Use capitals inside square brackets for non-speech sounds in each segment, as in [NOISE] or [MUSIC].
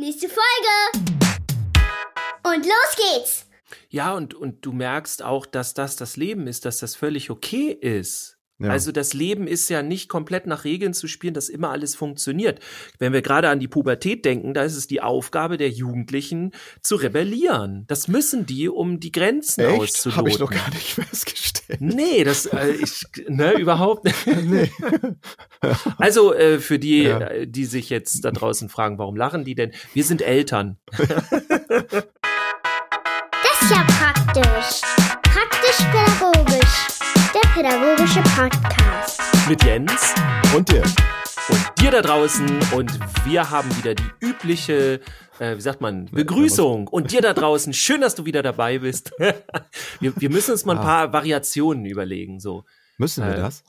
Nächste Folge. Und los geht's. Ja, und, und du merkst auch, dass das das Leben ist, dass das völlig okay ist. Ja. Also das Leben ist ja nicht komplett nach Regeln zu spielen, dass immer alles funktioniert. Wenn wir gerade an die Pubertät denken, da ist es die Aufgabe der Jugendlichen zu rebellieren. Das müssen die, um die Grenzen Echt? auszuloten. Habe ich noch gar nicht [LAUGHS] festgestellt. Nee, das äh, ich, ne, [LAUGHS] überhaupt nicht. Nee. [LAUGHS] Also äh, für die, Ja. äh, die sich jetzt da draußen fragen, warum lachen die denn? Wir sind Eltern. Das ist ja praktisch. Praktisch-pädagogisch. Pädagogische Podcast. Mit Jens Und dir? und dir da draußen und wir haben wieder die übliche, äh, wie sagt man, Begrüßung. Und dir da draußen, schön, dass du wieder dabei bist. [LAUGHS] wir, wir müssen uns mal ein Ah. paar Variationen überlegen. So, Müssen wir Äh, das?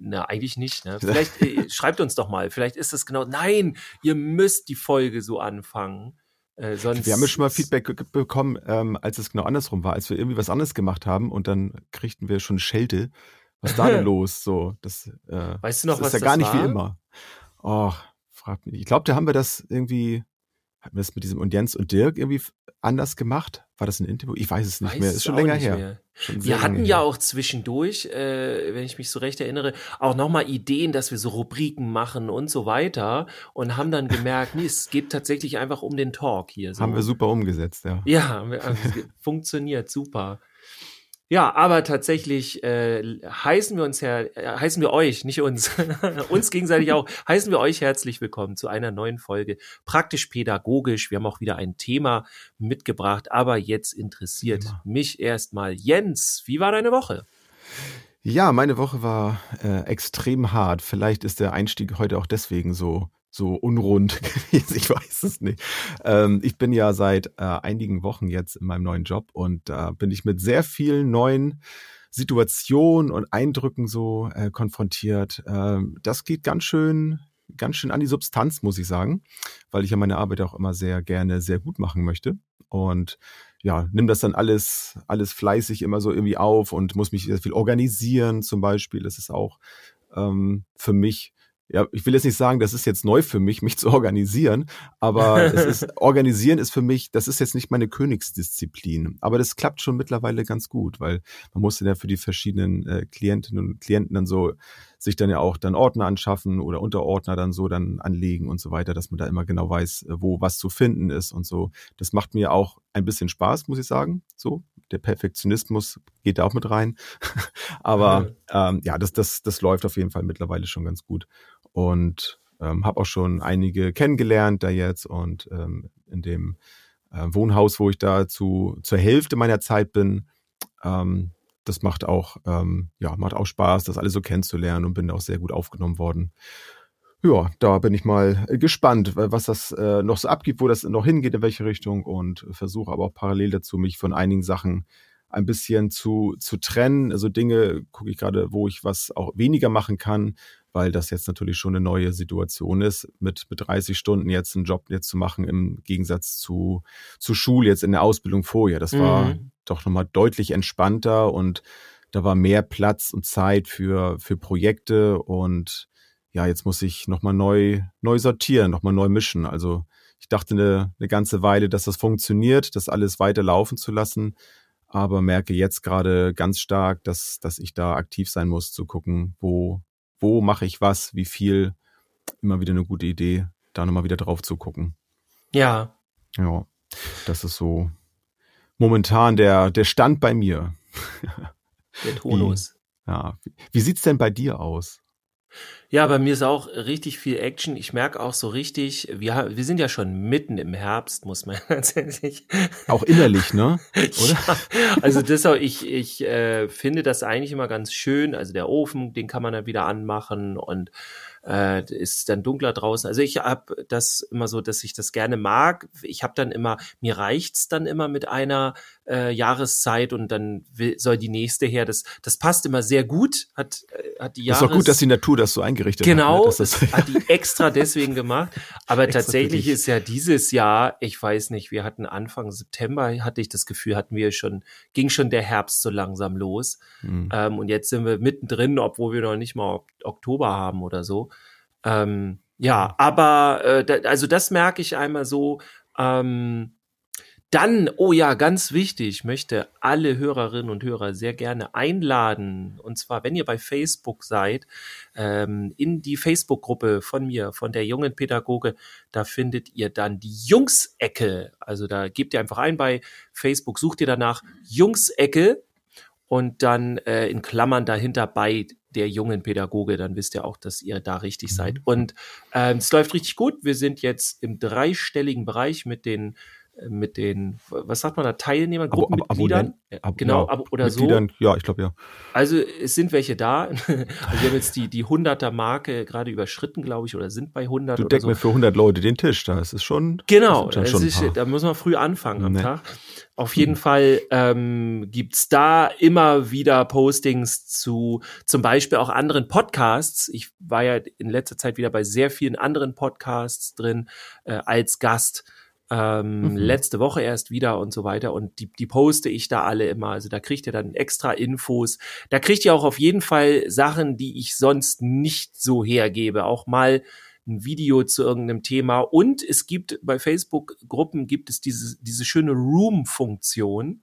Na eigentlich nicht. Ne? [LAUGHS] Vielleicht äh, schreibt uns doch mal. Vielleicht ist es genau. Nein, ihr müsst die Folge so anfangen. Äh, sonst Wir haben ja schon mal Feedback bekommen, ähm, als es genau andersrum war, als wir irgendwie was anderes gemacht haben und dann kriegten wir schon Schelte. Was ist da denn [LAUGHS] los? So, das, äh, Weißt du noch, das was ist ja gar nicht war? wie immer. Oh, frag mich. Ich glaube, da haben wir das irgendwie, hatten wir das mit diesem und Jens und Dirk irgendwie anders gemacht? War das ein Interview? Ich weiß es nicht Weiß mehr. es Ist schon länger her. Schon Wir hatten ja her. auch zwischendurch, äh, wenn ich mich so recht erinnere, auch nochmal Ideen, dass wir so Rubriken machen und so weiter und haben dann gemerkt, nee, es geht tatsächlich einfach um den Talk hier. So. Haben wir super umgesetzt, ja. Ja, wir- also funktioniert super. Ja, aber tatsächlich äh, heißen wir uns her, äh, heißen wir euch, nicht uns, [LAUGHS] uns gegenseitig auch, heißen wir euch herzlich willkommen zu einer neuen Folge praktisch pädagogisch. Wir haben auch wieder ein Thema mitgebracht, aber jetzt interessiert Thema. mich erstmal Jens. Wie war deine Woche? Ja, meine Woche war äh, extrem hart. Vielleicht ist der Einstieg heute auch deswegen so so unrund [LAUGHS] gewesen. Ich weiß es nicht. Ähm, ich bin ja seit äh, einigen Wochen jetzt in meinem neuen Job und da bin ich mit sehr vielen neuen Situationen und Eindrücken so äh, konfrontiert. Ähm, das geht ganz schön, ganz schön an die Substanz, muss ich sagen, weil ich ja meine Arbeit auch immer sehr gerne sehr gut machen möchte und ja, nimm das dann alles, alles fleißig immer so irgendwie auf und muss mich sehr viel organisieren zum Beispiel. Das ist auch ähm, für mich, ja, ich will jetzt nicht sagen, das ist jetzt neu für mich, mich [LAUGHS] zu organisieren, aber es ist, [LAUGHS] organisieren ist für mich, das ist jetzt nicht meine Königsdisziplin. Aber das klappt schon mittlerweile ganz gut, weil man muss ja für die verschiedenen äh, Klientinnen und Klienten dann so sich dann ja auch dann Ordner anschaffen oder Unterordner dann so dann anlegen und so weiter, dass man da immer genau weiß, äh, wo was zu finden ist und so. Das macht mir auch ein bisschen Spaß, muss ich sagen. So, der Perfektionismus geht da auch mit rein. [LAUGHS] Aber ähm, ja, das, das, das läuft auf jeden Fall mittlerweile schon ganz gut. Und ähm, habe auch schon einige kennengelernt da jetzt und ähm, in dem äh, Wohnhaus, wo ich da zu, zur Hälfte meiner Zeit bin, ähm, das macht auch, ähm, ja, macht auch Spaß, das alles so kennenzulernen und bin auch sehr gut aufgenommen worden. Ja, da bin ich mal gespannt, wa- was das äh, noch so abgibt, wo das noch hingeht, in welche Richtung und versuche aber auch parallel dazu, mich von einigen Sachen ein bisschen zu, zu trennen. Also Dinge gucke ich gerade, wo ich was auch weniger machen kann, weil das jetzt natürlich schon eine neue Situation ist, mit, mit 30 Stunden jetzt einen Job jetzt zu machen, im Gegensatz zu, zu Schule jetzt in der Ausbildung vorher. Das war Mhm. doch nochmal deutlich entspannter und da war mehr Platz und Zeit für, für Projekte und ja, jetzt muss ich nochmal neu, neu sortieren, nochmal neu mischen. Also ich dachte eine, eine ganze Weile, dass das funktioniert, das alles weiter laufen zu lassen, aber merke jetzt gerade ganz stark, dass, dass ich da aktiv sein muss, zu gucken, wo, wo mache ich was, wie viel. Immer wieder eine gute Idee, da nochmal wieder drauf zu gucken. Ja, Ja, das ist so momentan der, der Stand bei mir. der Tonus. Ja, wie, wie sieht's denn bei dir aus? Ja, bei mir ist auch richtig viel Action. Ich merke auch so richtig, wir, wir sind ja schon mitten im Herbst, muss man [LAUGHS] tatsächlich. Auch innerlich, ne? [LAUGHS] Oder? Ja, also deshalb, ich, ich äh, finde das eigentlich immer ganz schön. Also der Ofen, den kann man dann wieder anmachen und äh, ist dann dunkler draußen. Also ich habe das immer so, dass ich das gerne mag. Ich habe dann immer, mir reicht's dann immer mit einer äh, Jahreszeit und dann will, soll die nächste her. Das, das passt immer sehr gut. Hat, äh, hat die ist Jahres doch gut, dass die Natur das so eingerichtet Genau, hat. Ne? Das das, hat die extra deswegen gemacht. Aber [LAUGHS] tatsächlich ist ja dieses Jahr, ich weiß nicht, wir hatten Anfang September, hatte ich das Gefühl, hatten wir schon, ging schon der Herbst so langsam los. Hm. Ähm, und jetzt sind wir mittendrin, obwohl wir noch nicht mal Ok- Oktober haben oder so. Ähm, Ja, aber äh, da, also das merke ich einmal so. Ähm, dann, oh ja, ganz wichtig, möchte alle Hörerinnen und Hörer sehr gerne einladen. Und zwar, wenn ihr bei Facebook seid, ähm, in die Facebook-Gruppe von mir, von der jungen Pädagoge, da findet ihr dann die Jungsecke. Also da gebt ihr einfach ein bei Facebook, sucht ihr danach Jungsecke und dann äh, in Klammern dahinter bei der jungen Pädagoge, dann wisst ihr auch, dass ihr da richtig mhm. seid. Und ähm, es läuft richtig gut. Wir sind jetzt im dreistelligen Bereich mit den mit den, was sagt man da, Teilnehmern, Gruppenmitgliedern? Ab, genau, ab, oder so. Ja, ich glaube ja. Also es sind welche da. [LAUGHS] also wir haben jetzt die, die 100er-Marke gerade überschritten, glaube ich, oder sind bei 100 Du deckst mir für 100 Leute den Tisch, da ist es schon. Genau, das schon ist, da muss man früh anfangen am nee. Tag. Auf jeden mhm. Fall ähm, gibt's da immer wieder Postings zu zum Beispiel auch anderen Podcasts. Ich war ja in letzter Zeit wieder bei sehr vielen anderen Podcasts drin äh, als Gast ähm, mhm. letzte Woche erst wieder und so weiter. Und die, die poste ich da alle immer. Also da kriegt ihr dann extra Infos. Da kriegt ihr auch auf jeden Fall Sachen, die ich sonst nicht so hergebe. Auch mal ein Video zu irgendeinem Thema. Und es gibt bei Facebook-Gruppen gibt es diese, diese schöne Room-Funktion.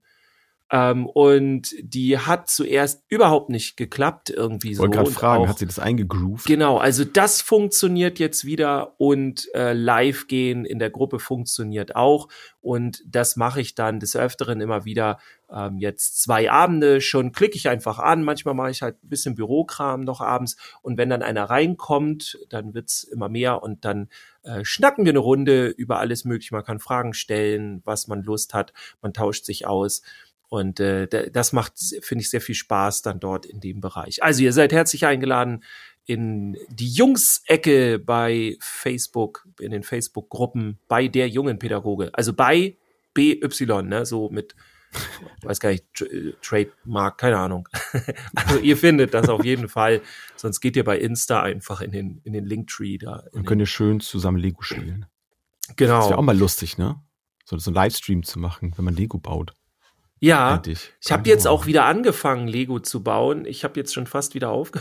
Ähm, und die hat zuerst überhaupt nicht geklappt irgendwie so. Wollte gerade fragen, auch, hat sie das eingegroovt? Genau, also das funktioniert jetzt wieder und äh, live gehen in der Gruppe funktioniert auch und das mache ich dann des Öfteren immer wieder. Ähm, jetzt zwei Abende schon klicke ich einfach an. Manchmal mache ich halt ein bisschen Bürokram noch abends und wenn dann einer reinkommt, dann wird's immer mehr und dann äh, schnacken wir eine Runde über alles Mögliche. Man kann Fragen stellen, was man Lust hat. Man tauscht sich aus. Und äh, das macht, finde ich, sehr viel Spaß dann dort in dem Bereich. Also ihr seid herzlich eingeladen in die Jungs-Ecke bei Facebook, in den Facebook-Gruppen bei der jungen Pädagoge. Also bei BY, ne, so mit, [LAUGHS] weiß gar nicht, Trademark, keine Ahnung. [LAUGHS] also ihr findet das auf jeden Fall. Sonst geht ihr bei Insta einfach in den, in den Linktree da. Dann könnt ihr schön zusammen Lego spielen. Genau. Das wäre auch mal lustig, ne? So, so ein Livestream zu machen, wenn man Lego baut. Ja, ich, ich habe jetzt auch wieder angefangen, Lego zu bauen. Ich habe jetzt schon fast wieder auf.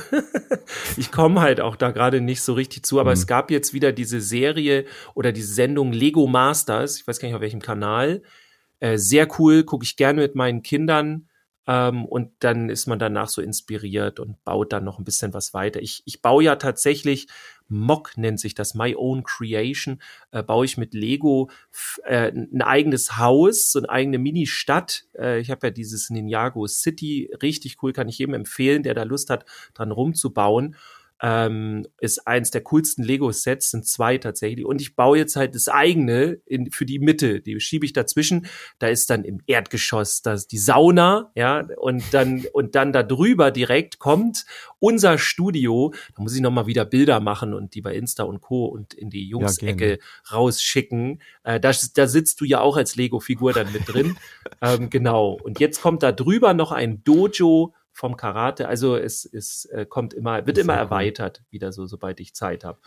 [LAUGHS] ich komme halt auch da gerade nicht so richtig zu, aber mhm. es gab jetzt wieder diese Serie oder diese Sendung Lego Masters. Ich weiß gar nicht auf welchem Kanal. Äh, sehr cool, gucke ich gerne mit meinen Kindern. Ähm, und dann ist man danach so inspiriert und baut dann noch ein bisschen was weiter. Ich, ich baue ja tatsächlich, Mock nennt sich das, My Own Creation, äh, baue ich mit Lego äh, ein eigenes Haus, so eine eigene Mini-Stadt. Äh, ich habe ja dieses Ninjago City, richtig cool, kann ich jedem empfehlen, der da Lust hat, dran rumzubauen ähm, ist eins der coolsten Lego-Sets, sind zwei tatsächlich. Und ich baue jetzt halt das eigene in, für die Mitte. Die schiebe ich dazwischen. Da ist dann im Erdgeschoss das die Sauna, ja, und dann und dann da drüber direkt kommt unser Studio. Da muss ich noch mal wieder Bilder machen und die bei Insta und Co. und in die Jungs-Ecke ja, rausschicken. Äh, da, da sitzt du ja auch als Lego-Figur dann mit drin. [LAUGHS] ähm, genau. Und jetzt kommt da drüber noch ein Dojo vom Karate. Also es, es äh, kommt immer, wird immer erweitert, wieder so, sobald ich Zeit habe.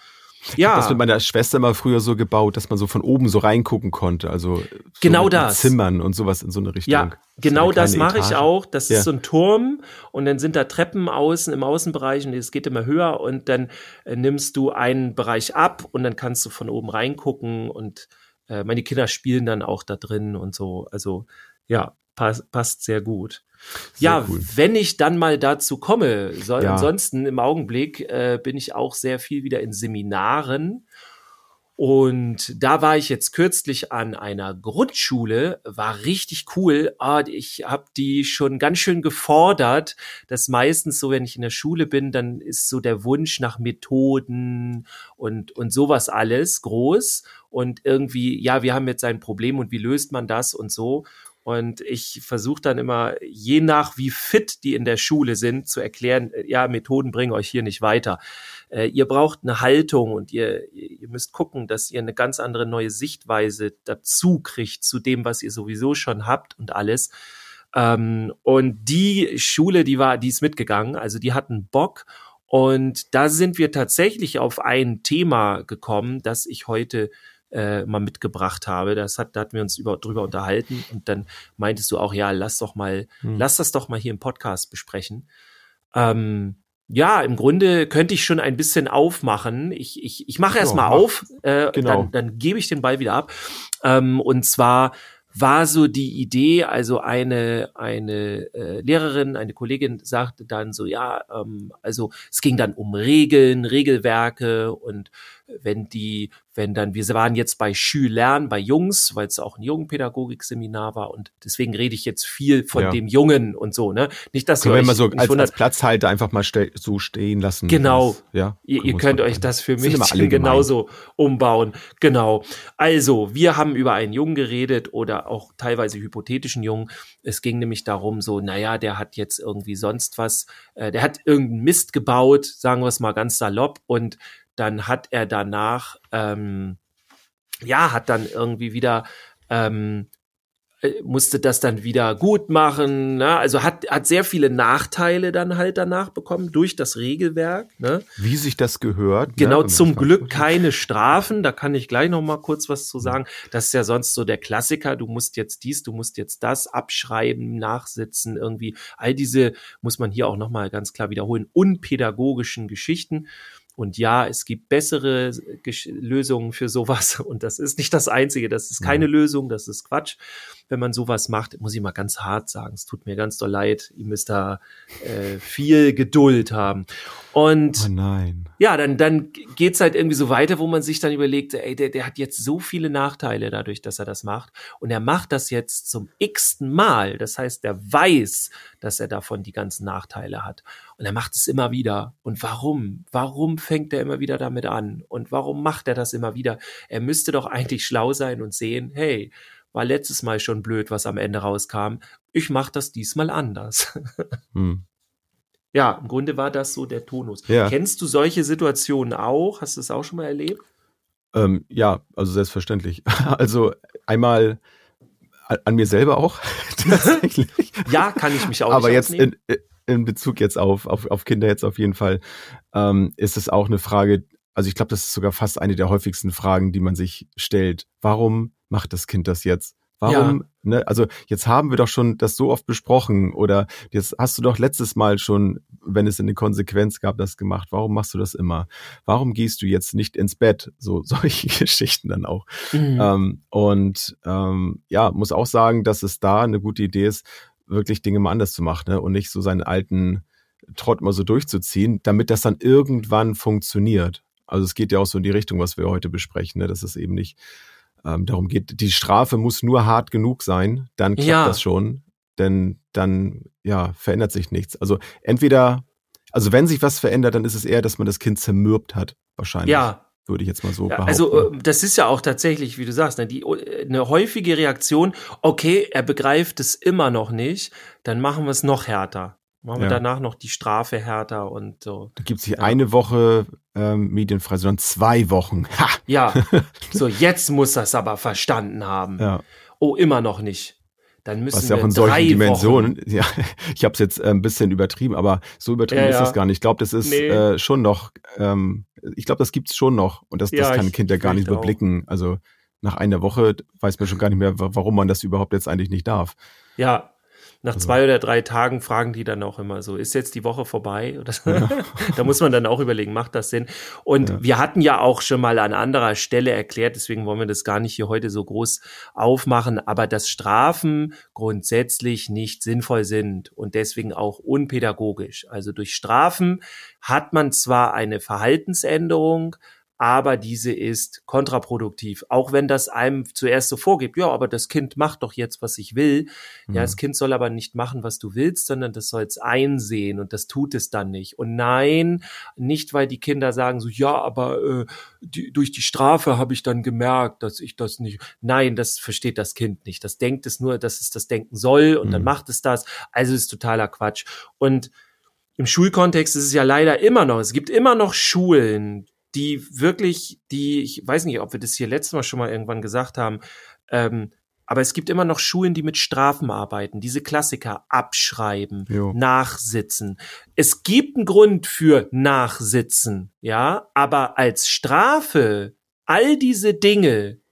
Ja. Das mit meiner Schwester immer früher so gebaut, dass man so von oben so reingucken konnte. Also so genau das. Zimmern und sowas in so eine Richtung. Ja, genau das mache ich auch. Das ja. ist so ein Turm und dann sind da Treppen außen im Außenbereich und es geht immer höher und dann äh, nimmst du einen Bereich ab und dann kannst du von oben reingucken und äh, meine Kinder spielen dann auch da drin und so. Also ja, passt, passt sehr gut. Sehr ja, cool. wenn ich dann mal dazu komme, soll, ja. ansonsten im Augenblick äh, bin ich auch sehr viel wieder in Seminaren. Und da war ich jetzt kürzlich an einer Grundschule, war richtig cool. Ah, ich habe die schon ganz schön gefordert. dass meistens so, wenn ich in der Schule bin, dann ist so der Wunsch nach Methoden und, und sowas alles groß. Und irgendwie, ja, wir haben jetzt ein Problem und wie löst man das und so. Und ich versuche dann immer, je nach wie fit die in der Schule sind, zu erklären, äh, ja, Methoden bringen euch hier nicht weiter. Äh, ihr braucht eine Haltung und ihr, ihr müsst gucken, dass ihr eine ganz andere neue Sichtweise dazu kriegt zu dem, was ihr sowieso schon habt und alles. Ähm, und die Schule, die war, die ist mitgegangen, also die hatten Bock. Und da sind wir tatsächlich auf ein Thema gekommen, das ich heute äh, mal mitgebracht habe. Das hat, da hatten wir uns über, drüber unterhalten und dann meintest du auch, ja, lass doch mal, hm. lass das doch mal hier im Podcast besprechen. Ähm, ja, im Grunde könnte ich schon ein bisschen aufmachen. Ich, ich, ich mache erst mal auf, äh, Genau. dann, dann gebe ich den Ball wieder ab. Ähm, und zwar war so die Idee, also eine, eine äh, Lehrerin, eine Kollegin sagte dann so, ja, ähm, also es ging dann um Regeln, Regelwerke und wenn die, wenn dann, wir waren jetzt bei Schülern, bei Jungs, weil es auch ein Jungenpädagogikseminar war und deswegen rede ich jetzt viel von Ja. dem Jungen und so, ne? Nicht, dass ihr Können wir euch mal so als, als Platzhalter einfach mal so stehen lassen. Genau. Das, ja, Ihr, ihr wir könnt euch das für mich genauso umbauen. Genau. Also, wir haben über einen Jungen geredet oder auch teilweise hypothetischen Jungen. Es ging nämlich darum, so, naja, der hat jetzt irgendwie sonst was, äh, der hat irgendeinen Mist gebaut, sagen wir es mal ganz salopp, und dann hat er danach, ähm, ja, hat dann irgendwie wieder, ähm, äh, musste das dann wieder gut machen, ne? also hat, hat sehr viele Nachteile dann halt danach bekommen durch das Regelwerk, ne? Wie sich das gehört. Genau, ne, wenn man zum Glück [LAUGHS] keine Strafen. Da kann ich gleich noch mal kurz was zu sagen. Das ist ja sonst so der Klassiker. Du musst jetzt dies, du musst jetzt das abschreiben, nachsitzen, irgendwie. All diese muss man hier auch noch mal ganz klar wiederholen. Unpädagogischen Geschichten. Und ja, es gibt bessere Gesch Lösungen für sowas. [LAUGHS] Und das ist nicht das Einzige. Das ist keine Lösung. Das ist Quatsch. Wenn man sowas macht, muss ich mal ganz hart sagen. Es tut mir ganz doll leid. Ihr müsst da äh, viel Geduld haben. Und Oh nein. ja, dann, dann geht's halt irgendwie so weiter, wo man sich dann überlegt, ey, der, der hat jetzt so viele Nachteile dadurch, dass er das macht. Und er macht das jetzt zum x-ten Mal. Das heißt, er weiß, dass er davon die ganzen Nachteile hat. Und er macht es immer wieder. Und warum? Warum fängt er immer wieder damit an? Und warum macht er das immer wieder? Er müsste doch eigentlich schlau sein und sehen, hey, war letztes Mal schon blöd, was am Ende rauskam. Ich mache das diesmal anders. [LAUGHS] Hm. Ja, im Grunde war das so der Tonus. Ja. Kennst du solche Situationen auch? Hast du es auch schon mal erlebt? Ähm, ja, also selbstverständlich. [LAUGHS] Also einmal an, mir selber auch [LAUGHS] tatsächlich. Ja, kann ich mich auch Aber jetzt in, in Bezug jetzt auf, auf, auf Kinder jetzt auf jeden Fall, ähm, ist es auch eine Frage, also ich glaube, das ist sogar fast eine der häufigsten Fragen, die man sich stellt. Warum macht das Kind das jetzt? Warum, ne, also jetzt haben wir doch schon das so oft besprochen oder jetzt hast du doch letztes Mal schon, wenn es eine Konsequenz gab, das gemacht. Warum machst du das immer? Warum gehst du jetzt nicht ins Bett? So [LAUGHS] solche Geschichten dann auch. Mhm. Ähm, und ähm, ja, muss auch sagen, dass es da eine gute Idee ist, wirklich Dinge mal anders zu machen ne? und nicht so seinen alten Trott mal so durchzuziehen, damit das dann irgendwann funktioniert. Also es geht ja auch so in die Richtung, was wir heute besprechen, ne? dass es eben nicht ähm, darum geht, die Strafe muss nur hart genug sein, dann klappt Ja. das schon, denn dann ja verändert sich nichts. Also entweder, also wenn sich was verändert, dann ist es eher, dass man das Kind zermürbt hat, wahrscheinlich. ja, Würde ich jetzt mal so ja, behaupten. also das ist ja auch tatsächlich, wie du sagst, ne, die, äh, eine häufige Reaktion, okay, er begreift es immer noch nicht, dann machen wir es noch härter. Machen wir Ja. danach noch die Strafe härter und so. Da gibt es hier eine Woche ähm, medienfrei, sondern zwei Wochen. [LAUGHS] Ha! Ja, so jetzt muss das aber verstanden haben. Ja, Oh, immer noch nicht. Dann müssen was ja wir auch in solchen Dimensionen, Wochen. [LAUGHS] ja, ich habe es jetzt äh, ein bisschen übertrieben, aber so übertrieben Ja, ist ja. das gar nicht. Ich glaube, das ist Nee. äh, schon noch, ähm, ich glaube, das gibt's schon noch und das, Ja, das kann ein Kind ja gar nicht fürchte auch. überblicken. Also nach einer Woche weiß man schon gar nicht mehr, wa- warum man das überhaupt jetzt eigentlich nicht darf. Ja, nach Also zwei oder drei Tagen fragen die dann auch immer so, ist jetzt die Woche vorbei? [LAUGHS] Oder so. da muss man dann auch überlegen, macht das Sinn? Und Ja. wir hatten ja auch schon mal an anderer Stelle erklärt, deswegen wollen wir das gar nicht hier heute so groß aufmachen, aber dass Strafen grundsätzlich nicht sinnvoll sind und deswegen auch unpädagogisch. Also durch Strafen hat man zwar eine Verhaltensänderung, aber diese ist kontraproduktiv. Auch wenn das einem zuerst so vorgibt, ja, aber das Kind macht doch jetzt, was ich will. Ja, das Kind soll aber nicht machen, was du willst, sondern das soll es einsehen und das tut es dann nicht. Und nein, nicht weil die Kinder sagen so, ja, aber äh, die, durch die Strafe habe ich dann gemerkt, dass ich das nicht. Nein, das versteht das Kind nicht. Das denkt es nur, dass es das denken soll und dann Mhm. macht es das. Also ist totaler Quatsch. Und im Schulkontext ist es ja leider immer noch, es gibt immer noch Schulen, die wirklich, die, ich weiß nicht, ob wir das hier letztes Mal schon mal irgendwann gesagt haben, ähm, aber es gibt immer noch Schulen, die mit Strafen arbeiten, diese Klassiker abschreiben, Jo. nachsitzen. Es gibt einen Grund für Nachsitzen, ja, aber als Strafe all diese Dinge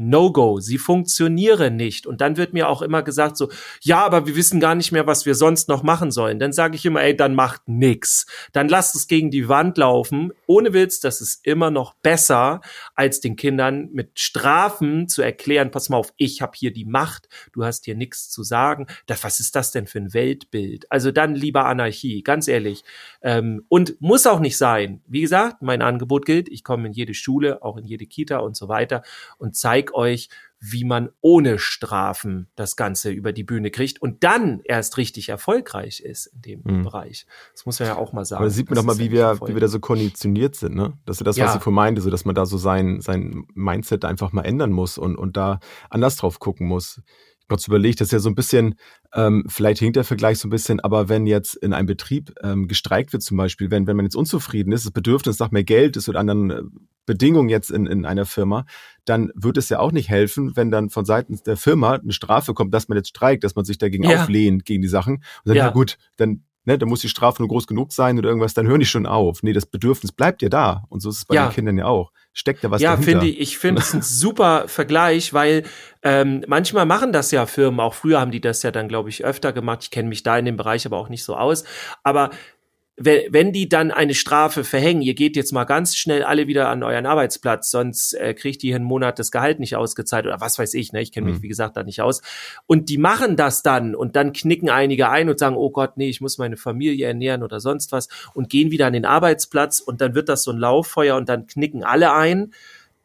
No-Go, sie funktionieren nicht. Und dann wird mir auch immer gesagt so, ja, aber wir wissen gar nicht mehr, was wir sonst noch machen sollen. Dann sage ich immer, ey, dann macht nix. Dann lasst es gegen die Wand laufen. Ohne Witz, das ist immer noch besser, als den Kindern mit Strafen zu erklären, pass mal auf, ich habe hier die Macht, du hast hier nichts zu sagen. Was ist das denn für ein Weltbild? Also dann lieber Anarchie, ganz ehrlich. Ähm, und muss auch nicht sein. Wie gesagt, mein Angebot gilt, ich komme in jede Schule, auch in jede Kita und so weiter und zeige euch, wie man ohne Strafen das Ganze über die Bühne kriegt und dann erst richtig erfolgreich ist in dem mhm. Bereich. Das muss man ja auch mal sagen. Aber sieht man doch mal, wie wir, wie wir da so konditioniert sind, ne? Das ist das, ja. was ich vorhin meinte, so dass man da so sein, sein Mindset einfach mal ändern muss und, und da anders drauf gucken muss kurz überlegt, das ist ja so ein bisschen, ähm, vielleicht hinkt der Vergleich so ein bisschen, aber wenn jetzt in einem Betrieb ähm, gestreikt wird zum Beispiel, wenn, wenn man jetzt unzufrieden ist, das Bedürfnis nach mehr Geld ist oder anderen äh, Bedingungen jetzt in, in einer Firma, dann wird es ja auch nicht helfen, wenn dann von Seiten der Firma eine Strafe kommt, dass man jetzt streikt, dass man sich dagegen ja. auflehnt, gegen die Sachen. Und dann, ja. ja gut, dann ne, da muss die Strafe nur groß genug sein oder irgendwas, dann hören die schon auf. Nee, das Bedürfnis bleibt ja da. Und so ist es bei ja. den Kindern ja auch. Steckt da was ja, dahinter. Ja, finde ich, ich finde es ein [LAUGHS] super Vergleich, weil ähm, manchmal machen das ja Firmen, auch früher haben die das ja dann, glaube ich, öfter gemacht. Ich kenne mich da in dem Bereich aber auch nicht so aus. Aber wenn die dann eine Strafe verhängen, ihr geht jetzt mal ganz schnell alle wieder an euren Arbeitsplatz, sonst äh, kriegt ihr einen Monat das Gehalt nicht ausgezahlt oder was weiß ich, ne? Ich kenne mich, mhm. wie gesagt, da nicht aus. Und die machen das dann und dann knicken einige ein und sagen, oh Gott, nee, ich muss meine Familie ernähren oder sonst was und gehen wieder an den Arbeitsplatz und dann wird das so ein Lauffeuer und dann knicken alle ein.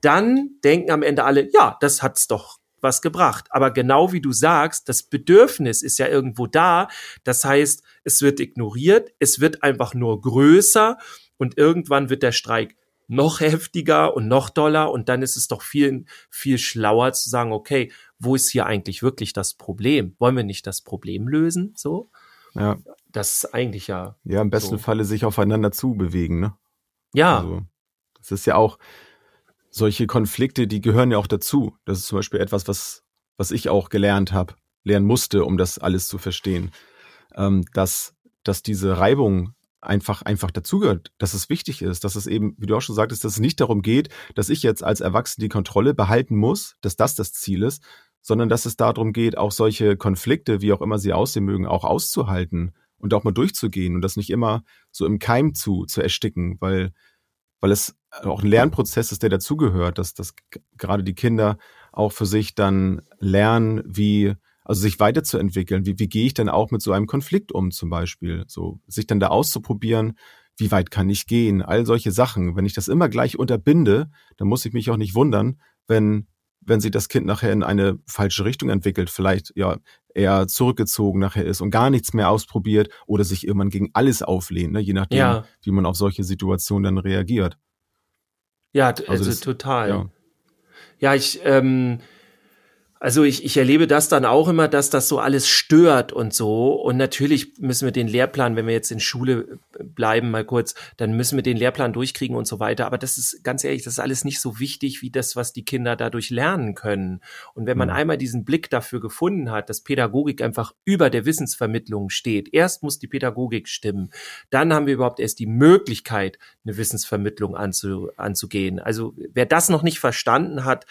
Dann denken am Ende alle, ja, das hat's doch was gebracht. Aber genau wie du sagst, das Bedürfnis ist ja irgendwo da. Das heißt, es wird ignoriert, es wird einfach nur größer und irgendwann wird der Streik noch heftiger und noch doller und dann ist es doch viel, viel schlauer zu sagen, okay, wo ist hier eigentlich wirklich das Problem? Wollen wir nicht das Problem lösen? So? Ja. Das ist eigentlich ja. Ja, im besten so. Falle sich aufeinander zu bewegen, ne? Ja. Also, das ist ja auch, solche Konflikte, die gehören ja auch dazu. Das ist zum Beispiel etwas, was, was ich auch gelernt habe, lernen musste, um das alles zu verstehen. Ähm, dass, dass diese Reibung einfach, einfach dazugehört, dass es wichtig ist, dass es eben, wie du auch schon sagtest, dass es nicht darum geht, dass ich jetzt als Erwachsener die Kontrolle behalten muss, dass das das Ziel ist, sondern dass es darum geht, auch solche Konflikte, wie auch immer sie aussehen mögen, auch auszuhalten und auch mal durchzugehen und das nicht immer so im Keim zu, zu ersticken, weil weil es auch ein Lernprozess ist, der dazugehört, dass, dass gerade die Kinder auch für sich dann lernen, wie, also sich weiterzuentwickeln. Wie, wie gehe ich denn auch mit so einem Konflikt um zum Beispiel? So, sich dann da auszuprobieren, wie weit kann ich gehen? All solche Sachen. Wenn ich das immer gleich unterbinde, dann muss ich mich auch nicht wundern, wenn wenn sich das Kind nachher in eine falsche Richtung entwickelt, vielleicht ja eher zurückgezogen nachher ist und gar nichts mehr ausprobiert oder sich irgendwann gegen alles auflehnt, ne? je nachdem, ja. wie man auf solche Situationen dann reagiert. Ja, also, also das, total. Ja, ja ich ähm, also ich, ich erlebe das dann auch immer, dass das so alles stört und so. Und natürlich müssen wir den Lehrplan, wenn wir jetzt in Schule bleiben, mal kurz, dann müssen wir den Lehrplan durchkriegen und so weiter. Aber das ist ganz ehrlich, das ist alles nicht so wichtig wie das, was die Kinder dadurch lernen können. Und wenn man mhm. einmal diesen Blick dafür gefunden hat, dass Pädagogik einfach über der Wissensvermittlung steht, erst muss die Pädagogik stimmen, dann haben wir überhaupt erst die Möglichkeit, eine Wissensvermittlung anzu, anzugehen. Also wer das noch nicht verstanden hat,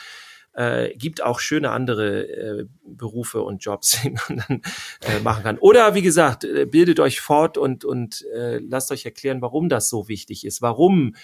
äh, gibt auch schöne andere äh, Berufe und Jobs, [LAUGHS] die man dann äh, machen kann. Oder wie gesagt, äh, bildet euch fort und, und äh, lasst euch erklären, warum das so wichtig ist, warum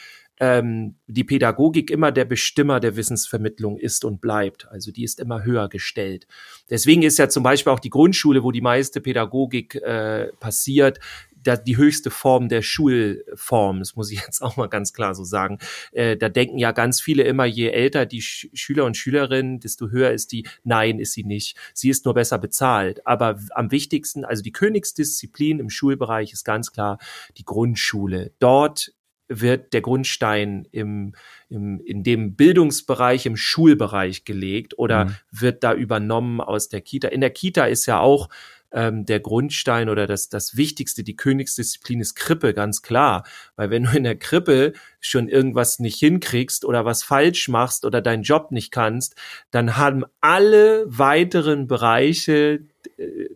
ähm, die Pädagogik immer der Bestimmer der Wissensvermittlung ist und bleibt. Also die ist immer höher gestellt. Deswegen ist ja zum Beispiel auch die Grundschule, wo die meiste Pädagogik äh, passiert, da, die höchste Form der Schulform, das muss ich jetzt auch mal ganz klar so sagen. Äh, da denken ja ganz viele immer, je älter die Sch Schüler und Schülerinnen, desto höher ist die. Nein, ist sie nicht. Sie ist nur besser bezahlt. Aber am wichtigsten, also die Königsdisziplin im Schulbereich ist ganz klar die Grundschule. Dort wird der Grundstein im, im, in dem Bildungsbereich, im Schulbereich gelegt oder mhm. wird da übernommen aus der Kita. In der Kita ist ja auch ähm, der Grundstein oder das, das Wichtigste, die Königsdisziplin ist Krippe, ganz klar. Weil wenn du in der Krippe schon irgendwas nicht hinkriegst oder was falsch machst oder deinen Job nicht kannst, dann haben alle weiteren Bereiche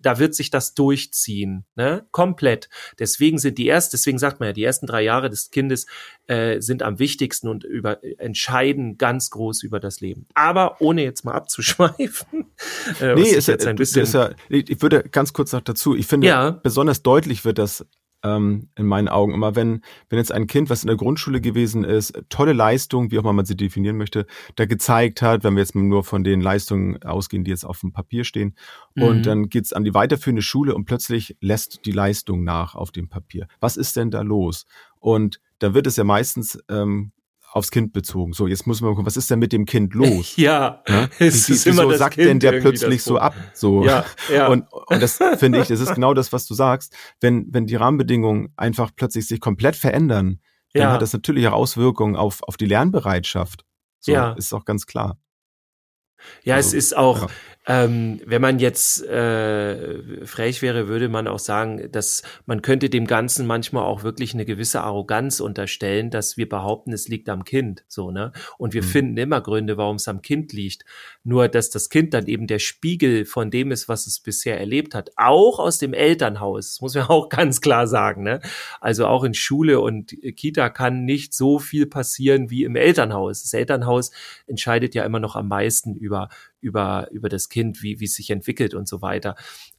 da wird sich das durchziehen, ne? Komplett. Deswegen sind die ersten, deswegen sagt man ja, die ersten drei Jahre des Kindes äh, sind am wichtigsten und über entscheiden ganz groß über das Leben. Aber ohne jetzt mal abzuschweifen. Äh, nee, ist, jetzt ein bisschen, ist ja, ich würde ganz kurz noch dazu. Ich finde, ja. besonders deutlich wird das ähm, in meinen Augen immer, wenn, wenn jetzt ein Kind, was in der Grundschule gewesen ist, tolle Leistung, wie auch immer man sie definieren möchte, da gezeigt hat, wenn wir jetzt nur von den Leistungen ausgehen, die jetzt auf dem Papier stehen, mhm. und dann geht's an die weiterführende Schule und plötzlich lässt die Leistung nach auf dem Papier. Was ist denn da los? Und da wird es ja meistens ähm, aufs Kind bezogen. So, jetzt muss man gucken, was ist denn mit dem Kind los? [LAUGHS] Ja, ja? [LAUGHS] es ist immer das sagt kind denn der plötzlich so ab? So. Ja, ja. [LAUGHS] Und, und das finde ich, das ist genau das, was du sagst. Wenn, wenn die Rahmenbedingungen einfach plötzlich sich komplett verändern, dann ja. hat das natürlich auch Auswirkungen auf, auf die Lernbereitschaft. So, ja. ist auch ganz klar. Ja, also, es ist auch, ja. Ähm, wenn man jetzt äh, frech wäre, würde man auch sagen, dass man könnte dem Ganzen manchmal auch wirklich eine gewisse Arroganz unterstellen, dass wir behaupten, es liegt am Kind, so ne? Und wir mhm. finden immer Gründe, warum es am Kind liegt. Nur, dass das Kind dann eben der Spiegel von dem ist, was es bisher erlebt hat, auch aus dem Elternhaus. Das muss man [LAUGHS] auch ganz klar sagen, ne? Also auch in Schule und Kita kann nicht so viel passieren wie im Elternhaus. Das Elternhaus entscheidet ja immer noch am meisten über über, über das Kind, wie, wie es sich entwickelt und so weiter.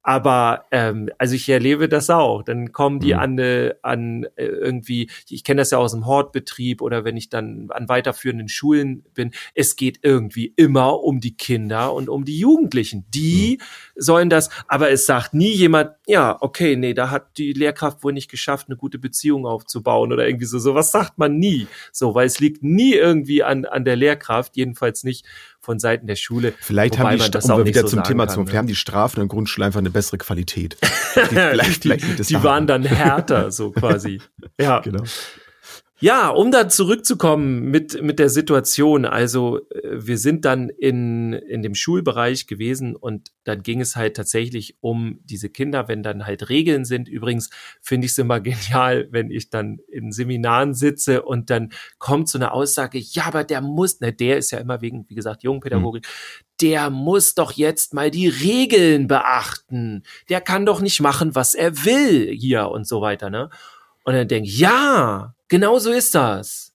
Aber ähm, also ich erlebe das auch. Dann kommen die mhm. an, an äh, irgendwie, ich kenne das ja aus dem Hortbetrieb oder wenn ich dann an weiterführenden Schulen bin, es geht irgendwie immer um die Kinder und um die Jugendlichen. Die mhm. sollen das, aber es sagt nie jemand, ja, okay, nee, da hat die Lehrkraft wohl nicht geschafft, eine gute Beziehung aufzubauen oder irgendwie so. So was sagt man nie. So, weil es liegt nie irgendwie an, an der Lehrkraft, jedenfalls nicht von Seiten der Schule. Vielleicht haben die, das um wieder so zum Thema zu kommen, ne? haben die Strafen der Grundschule einfach eine bessere Qualität. [LAUGHS] vielleicht, die, vielleicht die waren dann härter, so [LAUGHS] quasi. Ja. Genau. Ja, um da zurückzukommen mit, mit der Situation. Also, äh, wir sind dann in, in dem Schulbereich gewesen und dann ging es halt tatsächlich um diese Kinder, wenn dann halt Regeln sind. Übrigens finde ich es immer [LAUGHS] genial, wenn ich dann in Seminaren sitze und dann kommt so eine Aussage, ja, aber der muss, ne, der ist ja immer wegen, wie gesagt, Jungpädagogik, mhm. Der muss doch jetzt mal die Regeln beachten. Der kann doch nicht machen, was er will hier und so weiter, ne? Und dann denke ich, ja, Genau so ist das.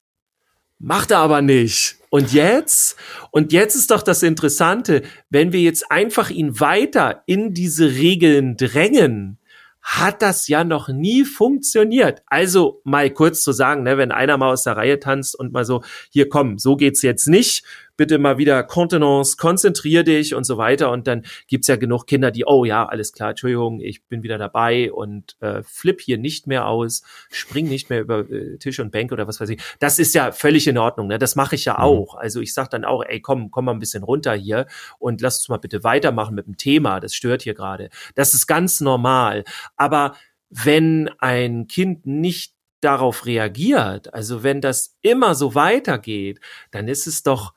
Macht er aber nicht. Und jetzt? Und jetzt ist doch das Interessante, wenn wir jetzt einfach ihn weiter in diese Regeln drängen, hat das ja noch nie funktioniert. Also mal kurz zu sagen, ne, wenn einer mal aus der Reihe tanzt und mal so, hier komm, so geht's jetzt nicht, bitte mal wieder Kontenance, konzentrier dich und so weiter. Und dann gibt's ja genug Kinder, die, oh ja, alles klar, Entschuldigung, ich bin wieder dabei und äh, flipp hier nicht mehr aus, spring nicht mehr über äh, Tisch und Bänke oder was weiß ich. Das ist ja völlig in Ordnung, ne? Das mache ich ja mhm. auch. Also ich sag dann auch, ey, komm, komm mal ein bisschen runter hier und lass uns mal bitte weitermachen mit dem Thema. Das stört hier gerade. Das ist ganz normal. Aber wenn ein Kind nicht darauf reagiert, also wenn das immer so weitergeht, dann ist es doch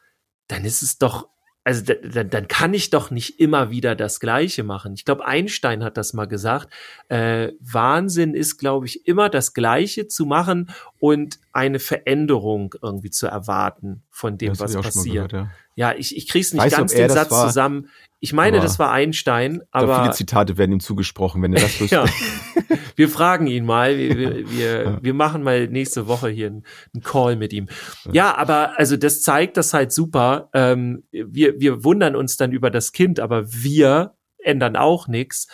dann ist es doch, also dann, dann kann ich doch nicht immer wieder das Gleiche machen. Ich glaube, Einstein hat das mal gesagt. Äh, Wahnsinn ist, glaube ich, immer das Gleiche zu machen und eine Veränderung irgendwie zu erwarten von dem, was passiert. Gehört, ja. Ja. ich, ich kriege es nicht weißt ganz den Satz war? zusammen. Ich meine, das war Einstein, aber. Viele Zitate werden ihm zugesprochen, wenn er das [LAUGHS] wüsste. ja. Wir fragen ihn mal. Wir, wir, [LAUGHS] wir, wir machen mal nächste Woche hier einen, einen Call mit ihm. Ja, aber also das zeigt das halt super. Ähm, wir, wir wundern uns dann über das Kind, aber wir ändern auch nichts.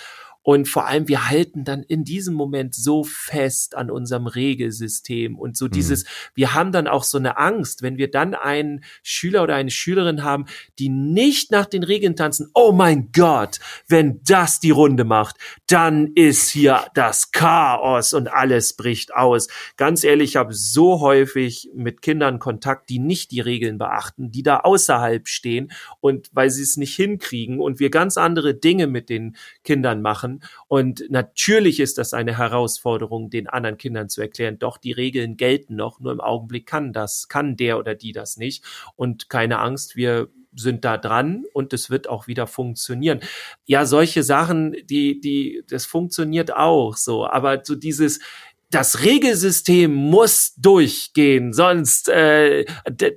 Und vor allem, wir halten dann in diesem Moment so fest an unserem Regelsystem und so mhm. dieses, wir haben dann auch so eine Angst, wenn wir dann einen Schüler oder eine Schülerin haben, die nicht nach den Regeln tanzen. Oh mein Gott, wenn das die Runde macht, dann ist hier das Chaos und alles bricht aus. Ganz ehrlich, ich habe so häufig mit Kindern Kontakt, die nicht die Regeln beachten, die da außerhalb stehen und weil sie es nicht hinkriegen und wir ganz andere Dinge mit den Kindern machen und natürlich ist das eine Herausforderung, den anderen Kindern zu erklären, doch die Regeln gelten noch, nur im Augenblick kann das, kann der oder die das nicht. Und keine Angst, wir sind da dran und es wird auch wieder funktionieren. Ja, solche Sachen, die, die, das funktioniert auch so, aber so dieses, das Regelsystem muss durchgehen, sonst äh,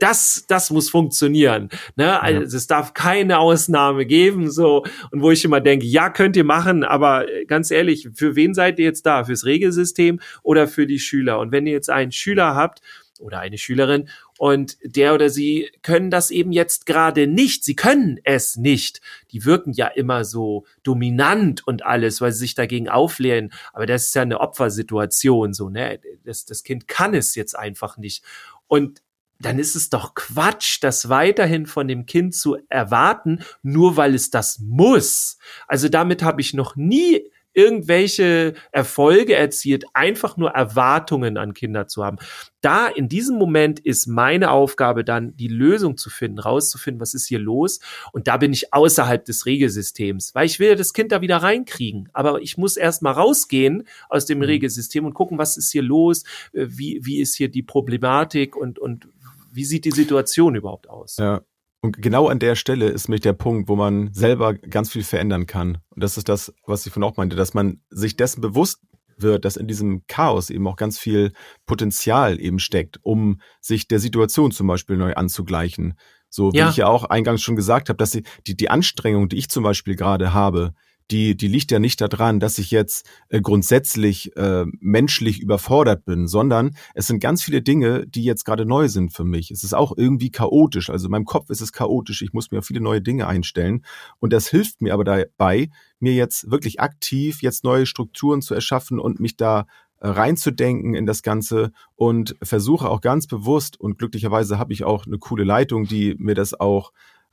das das muss funktionieren. Ne? Also ja. es darf keine Ausnahme geben, so und wo ich immer denke, ja könnt ihr machen, aber äh, ganz ehrlich, für wen seid ihr jetzt da? Fürs Regelsystem oder für die Schüler? Und wenn ihr jetzt einen Schüler habt oder eine Schülerin und der oder sie können das eben jetzt gerade nicht. Sie können es nicht. Die wirken ja immer so dominant und alles, weil sie sich dagegen auflehnen. Aber das ist ja eine Opfersituation, so, ne? Das, das Kind kann es jetzt einfach nicht. Und dann ist es doch Quatsch, das weiterhin von dem Kind zu erwarten, nur weil es das muss. Also damit habe ich noch nie irgendwelche Erfolge erzielt, einfach nur Erwartungen an Kinder zu haben. Da in diesem Moment ist meine Aufgabe dann, die Lösung zu finden, rauszufinden, was ist hier los. Und da bin ich außerhalb des Regelsystems, weil ich will das Kind da wieder reinkriegen. Aber ich muss erst mal rausgehen aus dem mhm. Regelsystem und gucken, was ist hier los, äh, wie, wie ist hier die Problematik und, und wie sieht die Situation überhaupt aus? Ja, und genau an der Stelle ist mich der Punkt, wo man selber ganz viel verändern kann. Und das ist das, was ich von auch meinte, dass man sich dessen bewusst wird, dass in diesem Chaos eben auch ganz viel Potenzial eben steckt, um sich der Situation zum Beispiel neu anzugleichen. So wie ja. ich ja auch eingangs schon gesagt habe, dass die, die, die Anstrengung, die ich zum Beispiel gerade habe, die, die liegt ja nicht daran, dass ich jetzt äh, grundsätzlich äh, menschlich überfordert bin, sondern es sind ganz viele Dinge, die jetzt gerade neu sind für mich. Es ist auch irgendwie chaotisch. Also in meinem Kopf ist es chaotisch. Ich muss mir viele neue Dinge einstellen. Und das hilft mir aber dabei, mir jetzt wirklich aktiv jetzt neue Strukturen zu erschaffen und mich da äh, reinzudenken in das Ganze und versuche auch ganz bewusst und glücklicherweise habe ich auch eine coole Leitung, die mir das auch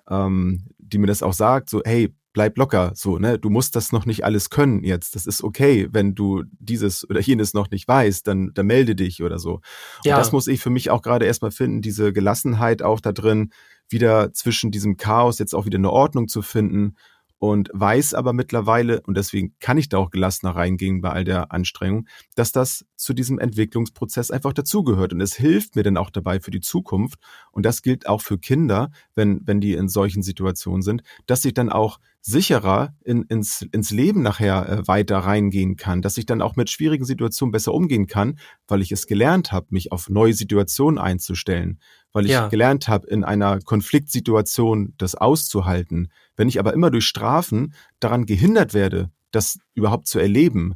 ähm, die mir das auch sagt, so hey, bleib locker, so, ne, du musst das noch nicht alles können jetzt. Das ist okay, wenn du dieses oder jenes noch nicht weißt, dann, dann melde dich oder so. Ja. Und das muss ich für mich auch gerade erstmal finden, diese Gelassenheit auch da drin, wieder zwischen diesem Chaos jetzt auch wieder eine Ordnung zu finden und weiß aber mittlerweile, und deswegen kann ich da auch gelassener reingehen bei all der Anstrengung, dass das zu diesem Entwicklungsprozess einfach dazugehört. Und es hilft mir dann auch dabei für die Zukunft. Und das gilt auch für Kinder, wenn, wenn die in solchen Situationen sind, dass ich dann auch sicherer in, ins, ins Leben nachher äh, weiter reingehen kann, dass ich dann auch mit schwierigen Situationen besser umgehen kann, weil ich es gelernt habe, mich auf neue Situationen einzustellen, weil ich ja. gelernt habe, in einer Konfliktsituation das auszuhalten, wenn ich aber immer durch Strafen daran gehindert werde, das überhaupt zu erleben,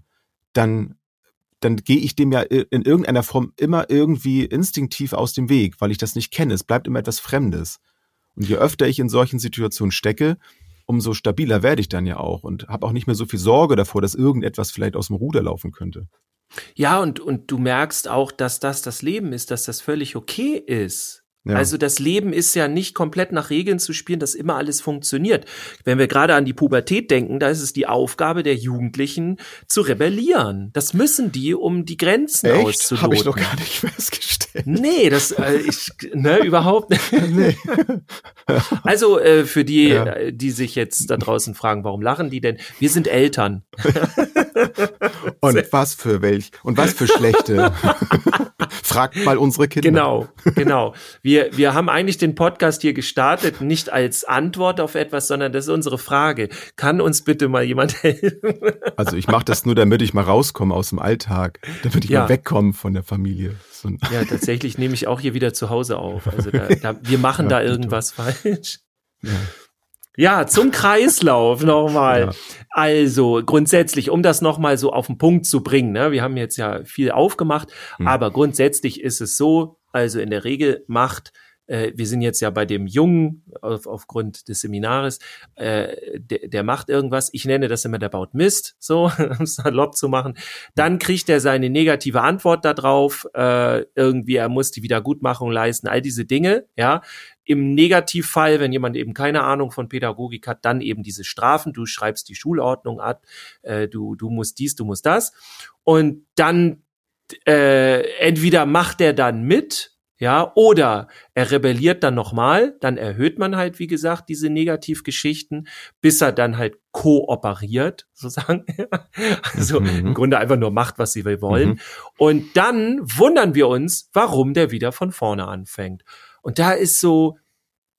dann dann gehe ich dem ja in irgendeiner Form immer irgendwie instinktiv aus dem Weg, weil ich das nicht kenne. Es bleibt immer etwas Fremdes. Und je öfter ich in solchen Situationen stecke, umso stabiler werde ich dann ja auch und habe auch nicht mehr so viel Sorge davor, dass irgendetwas vielleicht aus dem Ruder laufen könnte. Ja, und, und du merkst auch, dass das das Leben ist, dass das völlig okay ist. Ja. Also das Leben ist ja nicht komplett nach Regeln zu spielen, dass immer alles funktioniert. Wenn wir gerade an die Pubertät denken, da ist es die Aufgabe der Jugendlichen zu rebellieren. Das müssen die, um die Grenzen Echt? auszuloten. Habe ich noch gar nicht [LAUGHS] festgestellt. Nee, das äh, ich ne überhaupt nicht. [LAUGHS] nee. [LAUGHS] Also äh, für die, ja. Äh, die sich jetzt da draußen fragen, warum lachen die denn? Wir sind Eltern. und was für welch und was für schlechte. Fragt mal unsere Kinder. Genau, genau. Wir, wir haben eigentlich den Podcast hier gestartet, nicht als Antwort auf etwas, sondern das ist unsere Frage. Kann uns bitte mal jemand [LAUGHS] helfen? Also ich mache das nur, damit ich mal rauskomme aus dem Alltag, damit ich ja. mal wegkomme von der Familie. Ja, tatsächlich nehme ich auch hier wieder zu Hause auf. Also da, da, wir machen ja, da irgendwas falsch. Ja. Ja, zum Kreislauf nochmal. Ja. Also grundsätzlich, um das nochmal so auf den Punkt zu bringen, ne, wir haben jetzt ja viel aufgemacht, mhm. aber grundsätzlich ist es so, also in der Regel macht äh, wir sind jetzt ja bei dem Jungen auf, aufgrund des Seminares, äh, der, der macht irgendwas, ich nenne das immer, der baut Mist, so, [LAUGHS] um salopp zu machen, dann kriegt er seine negative Antwort darauf, äh, irgendwie, er muss die Wiedergutmachung leisten, all diese Dinge, ja, im Negativfall, wenn jemand eben keine Ahnung von Pädagogik hat, dann eben diese Strafen. Du schreibst die Schulordnung ab, äh, du, du musst dies, du musst das. Und dann äh, entweder macht er dann mit, ja, oder er rebelliert dann nochmal, dann erhöht man halt, wie gesagt, diese Negativgeschichten, bis er dann halt kooperiert, [LAUGHS] sozusagen. also mhm. im Grunde einfach nur macht, was sie wollen. Mhm. Und dann wundern wir uns, warum der wieder von vorne anfängt. Und da ist so,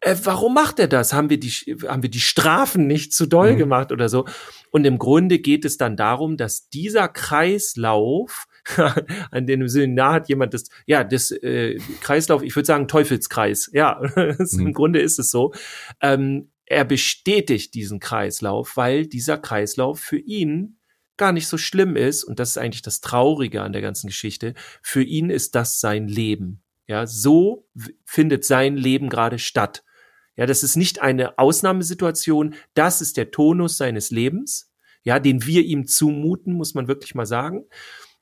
äh, warum macht er das? Haben wir die, haben wir die Strafen nicht zu doll mhm. gemacht oder so? Und im Grunde geht es dann darum, dass dieser Kreislauf [LAUGHS] an dem Seminar hat jemand das, ja, das äh, Kreislauf, ich würde sagen Teufelskreis. Ja, [LAUGHS] das, mhm. im Grunde ist es so. Ähm, er bestätigt diesen Kreislauf, weil dieser Kreislauf für ihn gar nicht so schlimm ist, und das ist eigentlich das Traurige an der ganzen Geschichte, für ihn ist das sein Leben. Ja, so findet sein Leben gerade statt. Ja, das ist nicht eine Ausnahmesituation, das ist der Tonus seines Lebens, ja, den wir ihm zumuten, muss man wirklich mal sagen.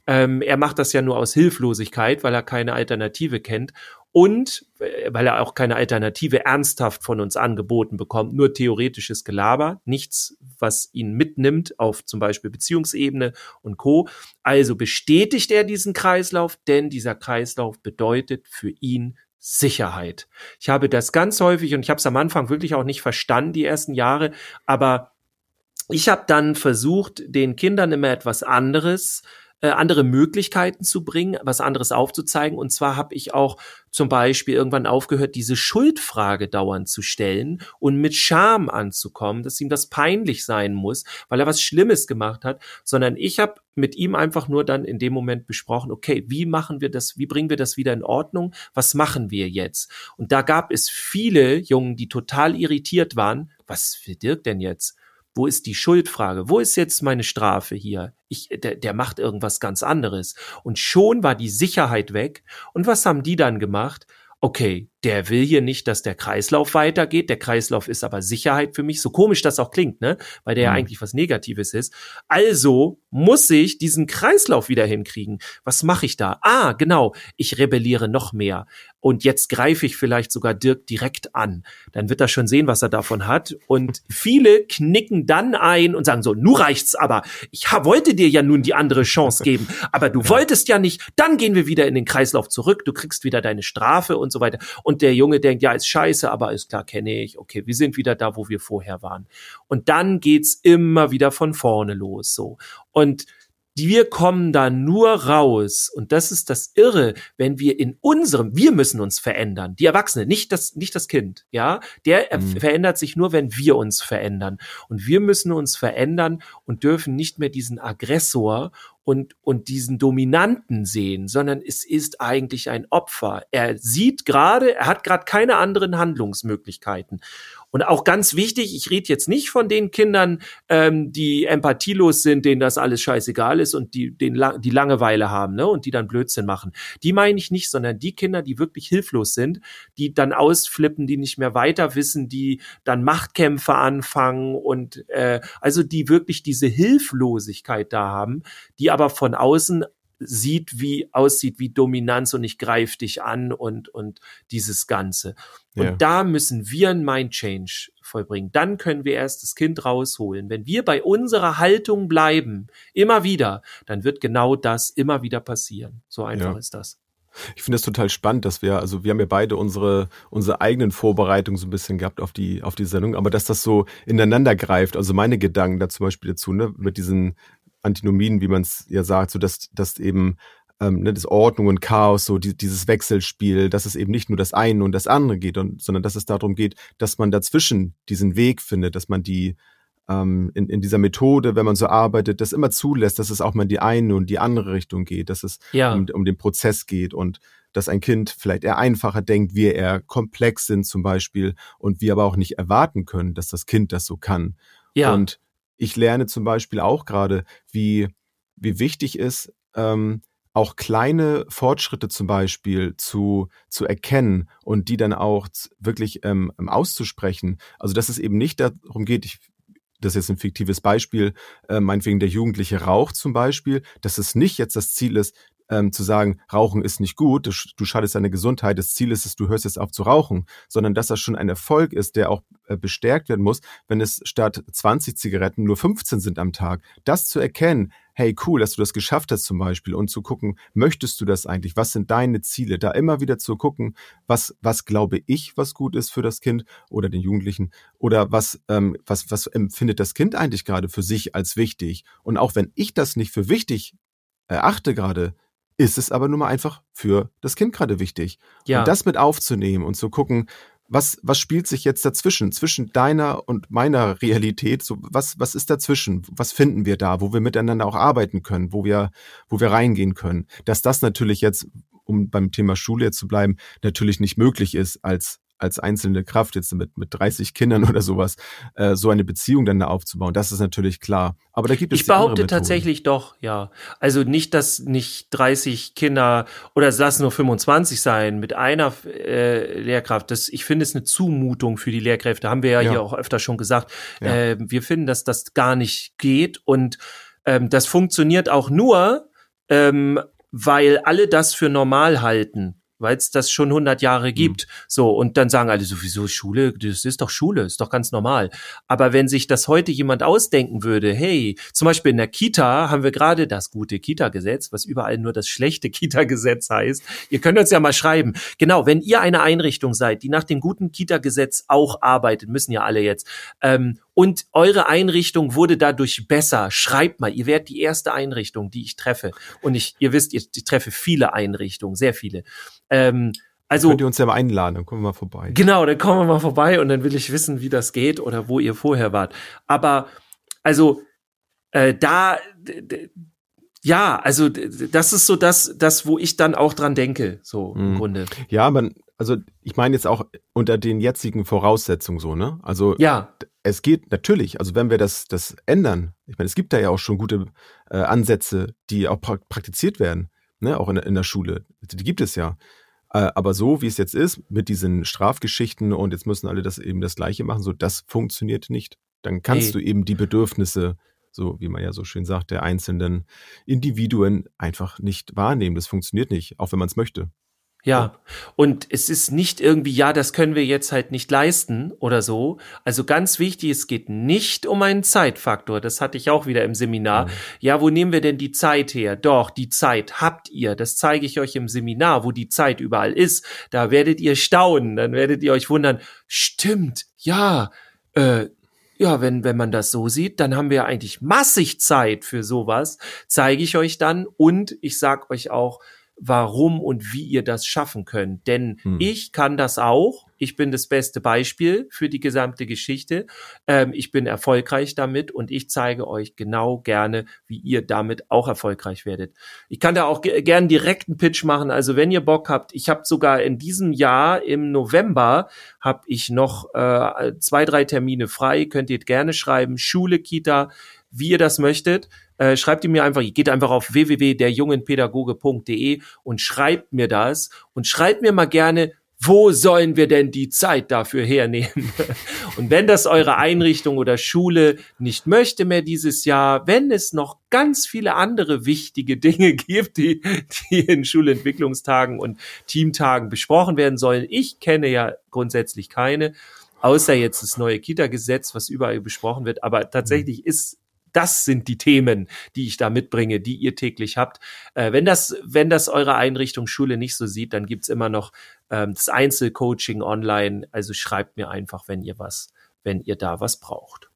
Ähm, er macht das ja nur aus Hilflosigkeit, weil er keine Alternative kennt und äh, weil er auch keine Alternative ernsthaft von uns angeboten bekommt, nur theoretisches Gelaber, nichts, was ihn mitnimmt auf zum Beispiel Beziehungsebene und Co. Also bestätigt er diesen Kreislauf, denn dieser Kreislauf bedeutet für ihn Sicherheit. Ich habe das ganz häufig und ich habe es am Anfang wirklich auch nicht verstanden, die ersten Jahre, aber ich habe dann versucht, den Kindern immer etwas anderes äh, andere Möglichkeiten zu bringen, was anderes aufzuzeigen. Und zwar habe ich auch zum Beispiel irgendwann aufgehört, diese Schuldfrage dauernd zu stellen und mit Scham anzukommen, dass ihm das peinlich sein muss, weil er was Schlimmes gemacht hat, sondern ich habe mit ihm einfach nur dann in dem Moment besprochen, okay, wie machen wir das, wie bringen wir das wieder in Ordnung, was machen wir jetzt? Und da gab es viele Jungen, die total irritiert waren, was für Dirk denn jetzt? Wo ist die Schuldfrage? Wo ist jetzt meine Strafe hier? Ich, der, der macht irgendwas ganz anderes. Und schon war die Sicherheit weg. Und was haben die dann gemacht? Okay, der will hier nicht, dass der Kreislauf weitergeht. Der Kreislauf ist aber Sicherheit für mich. So komisch das auch klingt, ne? Weil der mhm. ja eigentlich was Negatives ist. Also muss ich diesen Kreislauf wieder hinkriegen. Was mache ich da? Ah, genau. Ich rebelliere noch mehr. Und jetzt greife ich vielleicht sogar Dirk direkt an. Dann wird er schon sehen, was er davon hat. Und [LAUGHS] viele knicken dann ein und sagen so, nu reicht's aber. Ich wollte dir ja nun die andere Chance geben. Aber du [LAUGHS] wolltest ja nicht. Dann gehen wir wieder in den Kreislauf zurück. Du kriegst wieder deine Strafe und so weiter. Und und der Junge denkt, ja, ist scheiße, aber ist klar, kenne ich. Okay, wir sind wieder da, wo wir vorher waren. Und dann geht's immer wieder von vorne los, so. Und wir kommen da nur raus. Und das ist das Irre, wenn wir in unserem, wir müssen uns verändern. Die Erwachsene, nicht das, nicht das Kind, ja. Der mhm. verändert sich nur, wenn wir uns verändern. Und wir müssen uns verändern und dürfen nicht mehr diesen Aggressor und, und diesen Dominanten sehen, sondern es ist eigentlich ein Opfer. Er sieht gerade, er hat gerade keine anderen Handlungsmöglichkeiten. Und auch ganz wichtig, ich rede jetzt nicht von den Kindern, ähm, die empathielos sind, denen das alles scheißegal ist und die, den, die Langeweile haben ne, und die dann Blödsinn machen. Die meine ich nicht, sondern die Kinder, die wirklich hilflos sind, die dann ausflippen, die nicht mehr weiter wissen, die dann Machtkämpfe anfangen und äh, also die wirklich diese Hilflosigkeit da haben, die aber von außen sieht, wie aussieht wie Dominanz und ich greife dich an und, und dieses Ganze. Und ja. da müssen wir ein Mind Change vollbringen. Dann können wir erst das Kind rausholen. Wenn wir bei unserer Haltung bleiben, immer wieder, dann wird genau das immer wieder passieren. So einfach ja. ist das. Ich finde es total spannend, dass wir, also wir haben ja beide unsere, unsere eigenen Vorbereitungen so ein bisschen gehabt auf die, auf die Sendung, aber dass das so ineinander greift, also meine Gedanken da zum Beispiel dazu, ne, mit diesen Antinomien, wie man es ja sagt, so dass, dass eben ähm, ne, das Ordnung und Chaos, so die, dieses Wechselspiel, dass es eben nicht nur das eine und das andere geht, und, sondern dass es darum geht, dass man dazwischen diesen Weg findet, dass man die ähm, in, in dieser Methode, wenn man so arbeitet, das immer zulässt, dass es auch mal in die eine und die andere Richtung geht, dass es ja. um, um den Prozess geht und dass ein Kind vielleicht eher einfacher denkt, wir eher komplex sind zum Beispiel und wir aber auch nicht erwarten können, dass das Kind das so kann. Ja. Und ich lerne zum Beispiel auch gerade, wie, wie wichtig ist, ähm, auch kleine Fortschritte zum Beispiel zu, zu erkennen und die dann auch wirklich ähm, auszusprechen. Also dass es eben nicht darum geht, ich, das ist jetzt ein fiktives Beispiel, äh, meinetwegen der Jugendliche raucht zum Beispiel, dass es nicht jetzt das Ziel ist, ähm, zu sagen, Rauchen ist nicht gut, du, schadest deine Gesundheit, das Ziel ist es, du hörst jetzt auf zu rauchen, sondern dass das schon ein Erfolg ist, der auch äh, bestärkt werden muss, wenn es statt 20 Zigaretten nur 15 sind am Tag. Das zu erkennen, hey, cool, dass du das geschafft hast zum Beispiel und zu gucken, möchtest du das eigentlich? Was sind deine Ziele? Da immer wieder zu gucken, was, was glaube ich, was gut ist für das Kind oder den Jugendlichen oder was, ähm, was, was empfindet das Kind eigentlich gerade für sich als wichtig? Und auch wenn ich das nicht für wichtig erachte gerade, ist es aber nun mal einfach für das Kind gerade wichtig. Ja. Und das mit aufzunehmen und zu gucken, was, was spielt sich jetzt dazwischen, zwischen deiner und meiner Realität? So, was, was ist dazwischen? Was finden wir da, wo wir miteinander auch arbeiten können, wo wir, wo wir reingehen können? Dass das natürlich jetzt, um beim Thema Schule jetzt zu bleiben, natürlich nicht möglich ist als als einzelne Kraft jetzt mit, mit 30 Kindern oder sowas, äh, so eine Beziehung dann da aufzubauen. Das ist natürlich klar. Aber da gibt es Ich behaupte tatsächlich doch, ja. Also nicht, dass nicht 30 Kinder oder es lassen nur 25 sein mit einer äh, Lehrkraft. Das, ich finde es eine Zumutung für die Lehrkräfte. Haben wir ja, ja. hier auch öfter schon gesagt. Ja. Äh, wir finden, dass das gar nicht geht und ähm, das funktioniert auch nur, ähm, weil alle das für normal halten weil es das schon 100 Jahre mhm. gibt. Mhm. So, und dann sagen alle sowieso Schule, das ist doch Schule, ist doch ganz normal. Aber wenn sich das heute jemand ausdenken würde, hey, zum Beispiel in der Kita haben wir gerade das gute Kita-Gesetz, was überall nur das schlechte Kita-Gesetz heißt. Ihr könnt uns ja mal schreiben. Genau, wenn ihr eine Einrichtung seid, die nach dem guten Kita-Gesetz auch arbeitet, müssen ja alle jetzt, ähm, und eure Einrichtung wurde dadurch besser. Schreibt mal, ihr werdet die erste Einrichtung, die ich treffe. Und ich, ihr wisst, ich, ich treffe viele Einrichtungen, sehr viele. Ähm, also, könnt ihr uns ja mal einladen, dann kommen wir mal vorbei. Genau, dann kommen wir mal vorbei und dann will ich wissen, wie das geht oder wo ihr vorher wart. Aber also äh, da ja, also das ist so das, das, wo ich dann auch dran denke, so im mhm. Grunde. Ja, man, also ich meine jetzt auch unter den jetzigen Voraussetzungen so, ne? Also ja. es geht natürlich, also wenn wir das, das ändern, ich meine, es gibt da ja auch schon gute äh, Ansätze, die auch pra praktiziert werden, ne? Auch in, in der Schule. Die gibt es ja. Äh, aber so wie es jetzt ist, mit diesen Strafgeschichten und jetzt müssen alle das eben das Gleiche machen, so das funktioniert nicht. Dann kannst hey. du eben die Bedürfnisse so wie man ja so schön sagt, der einzelnen Individuen einfach nicht wahrnehmen. Das funktioniert nicht, auch wenn man es möchte. Ja, und es ist nicht irgendwie, ja, das können wir jetzt halt nicht leisten oder so. Also ganz wichtig, es geht nicht um einen Zeitfaktor. Das hatte ich auch wieder im Seminar. Mhm. Ja, wo nehmen wir denn die Zeit her? Doch, die Zeit habt ihr. Das zeige ich euch im Seminar, wo die Zeit überall ist. Da werdet ihr staunen. Dann werdet ihr euch wundern. Stimmt, ja, äh, ja, wenn, wenn man das so sieht, dann haben wir eigentlich massig Zeit für sowas. Zeige ich euch dann und ich sag euch auch, warum und wie ihr das schaffen könnt. Denn hm. ich kann das auch. Ich bin das beste Beispiel für die gesamte Geschichte. Ähm, ich bin erfolgreich damit und ich zeige euch genau gerne, wie ihr damit auch erfolgreich werdet. Ich kann da auch gern direkten Pitch machen. Also wenn ihr Bock habt, ich habe sogar in diesem Jahr im November habe ich noch äh, zwei, drei Termine frei. Könnt ihr gerne schreiben. Schule, Kita, wie ihr das möchtet. Äh, schreibt ihr mir einfach, geht einfach auf www.derjungenpädagoge.de und schreibt mir das. Und schreibt mir mal gerne, wo sollen wir denn die Zeit dafür hernehmen? [LAUGHS] Und wenn das eure Einrichtung oder Schule nicht möchte mehr dieses Jahr, wenn es noch ganz viele andere wichtige Dinge [LAUGHS] gibt, die, die in Schulentwicklungstagen und Teamtagen besprochen werden sollen, ich kenne ja grundsätzlich keine, außer jetzt das neue Kita-Gesetz, was überall besprochen wird, aber tatsächlich ist das sind die Themen, die ich da mitbringe, die ihr täglich habt. Äh, wenn das, wenn das eure Einrichtung Schule nicht so sieht, dann gibt's immer noch ähm, das Einzelcoaching online. Also schreibt mir einfach, wenn ihr was, wenn ihr da was braucht.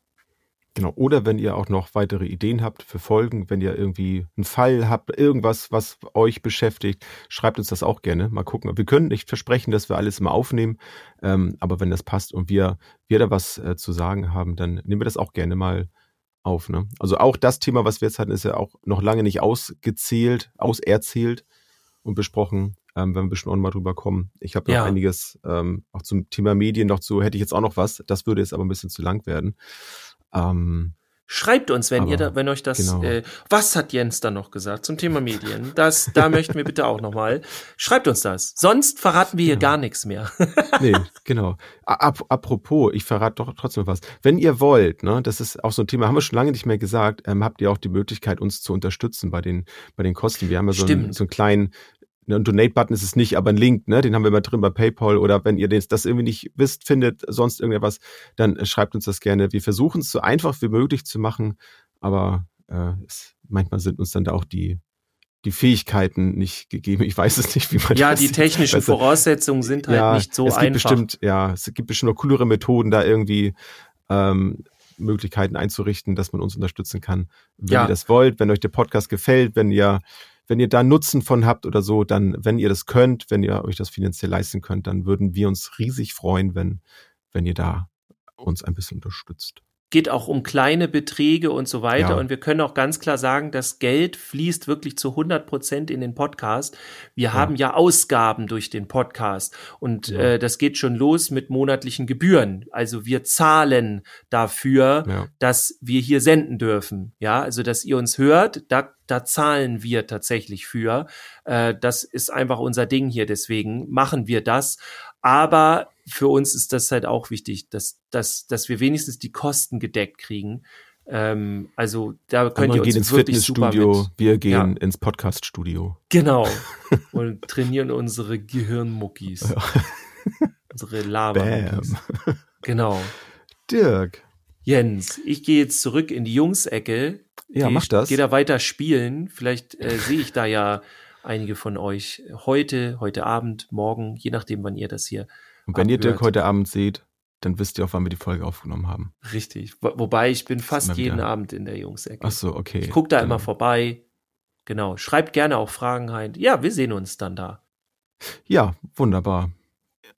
Genau. Oder wenn ihr auch noch weitere Ideen habt für Folgen, wenn ihr irgendwie einen Fall habt, irgendwas, was euch beschäftigt, schreibt uns das auch gerne. Mal gucken. Wir können nicht versprechen, dass wir alles immer aufnehmen, ähm, aber wenn das passt und wir, wir da was äh, zu sagen haben, dann nehmen wir das auch gerne mal auf. Ne? Also auch das Thema, was wir jetzt hatten, ist ja auch noch lange nicht ausgezählt, auserzählt und besprochen, ähm, wenn wir bestimmt auch mal drüber kommen. Ich habe noch ja. einiges ähm, auch zum Thema Medien noch zu, hätte ich jetzt auch noch was. Das würde jetzt aber ein bisschen zu lang werden. Ähm, Schreibt uns, wenn Aber, ihr da, wenn euch das, genau. äh, was hat Jens da noch gesagt zum Thema Medien? Das, da möchten wir bitte auch nochmal. Schreibt uns das. Sonst verraten wir hier genau. gar nichts mehr. [LAUGHS] nee, genau. Ap apropos, ich verrate doch trotzdem was. Wenn ihr wollt, ne, das ist auch so ein Thema, haben wir schon lange nicht mehr gesagt, ähm, habt ihr auch die Möglichkeit, uns zu unterstützen bei den, bei den Kosten. Wir haben ja so, einen, so einen kleinen ein Donate-Button ist es nicht, aber ein Link, ne, den haben wir mal drin bei PayPal oder wenn ihr das irgendwie nicht wisst, findet, sonst irgendetwas, dann schreibt uns das gerne. Wir versuchen es so einfach wie möglich zu machen, aber äh, es, manchmal sind uns dann da auch die die Fähigkeiten nicht gegeben. Ich weiß es nicht, wie man ja, das Ja, die technischen besser. Voraussetzungen sind halt ja, nicht so es gibt einfach. Bestimmt, ja, es gibt bestimmt noch coolere Methoden, da irgendwie ähm, Möglichkeiten einzurichten, dass man uns unterstützen kann. Wenn ja. ihr das wollt, wenn euch der Podcast gefällt, wenn ihr wenn ihr da Nutzen von habt oder so, dann, wenn ihr das könnt, wenn ihr euch das finanziell leisten könnt, dann würden wir uns riesig freuen, wenn, wenn ihr da uns ein bisschen unterstützt geht auch um kleine Beträge und so weiter. Ja. Und wir können auch ganz klar sagen, das Geld fließt wirklich zu 100 Prozent in den Podcast. Wir ja. haben ja Ausgaben durch den Podcast und ja. äh, das geht schon los mit monatlichen Gebühren. Also wir zahlen dafür, dass wir hier senden dürfen. Ja, also dass ihr uns hört, da da zahlen wir tatsächlich für. Äh, das ist einfach unser Ding hier, deswegen machen wir das. Aber für uns ist das halt auch wichtig, dass, dass, dass wir wenigstens die Kosten gedeckt kriegen. Ähm, also da könnt ihr uns ins wirklich Fitnessstudio, wir gehen ja. ins Podcaststudio. Genau. [LAUGHS] Und trainieren unsere Gehirnmuckis. Ja. [LAUGHS] unsere lava [LAUGHS] Genau. Dirk. Jens, ich gehe jetzt zurück in die Jungsecke. Ja, mach das. Gehe da weiter spielen. Vielleicht äh, sehe ich da ja einige von euch heute, heute Abend, morgen, je nachdem, wann ihr das hier und wenn abhört. ihr Dirk heute Abend seht, dann wisst ihr auch, wann wir die Folge aufgenommen haben. Richtig. Wobei ich bin fast jeden Abend in der Jungsecke. Ach so, okay. Ich gucke da genau. immer vorbei. Genau. Schreibt gerne auch Fragen rein. Ja, wir sehen uns dann da. Ja, wunderbar.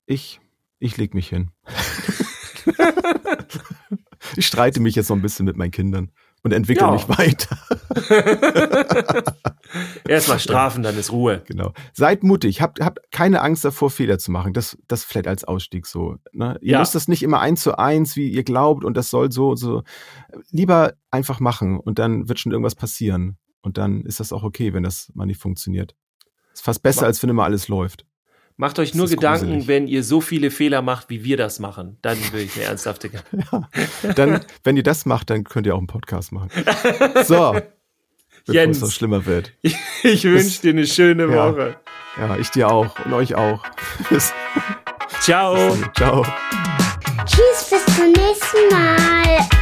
Ich, ich leg mich hin. [LAUGHS] ich streite mich jetzt so ein bisschen mit meinen Kindern und entwickle ja. mich weiter. [LAUGHS] Erstmal strafen, dann ist Ruhe. Genau. Seid mutig, habt, habt keine Angst davor, Fehler zu machen. Das, das vielleicht als Ausstieg so. Ne? Ihr ja. müsst das nicht immer eins zu eins, wie ihr glaubt, und das soll so, so. Lieber einfach machen und dann wird schon irgendwas passieren. Und dann ist das auch okay, wenn das mal nicht funktioniert. Ist fast besser, als wenn immer alles läuft. Macht euch das nur Gedanken, gruselig. wenn ihr so viele Fehler macht, wie wir das machen. Dann will ich eine ernsthafte. [LAUGHS] ja, dann, wenn ihr das macht, dann könnt ihr auch einen Podcast machen. So. [LAUGHS] Jens, es schlimmer wird. [LAUGHS] Ich wünsche dir eine schöne Woche. Ja, ich dir auch und euch auch. Bis, Ciao. Bis Ciao. Tschüss, bis zum nächsten Mal.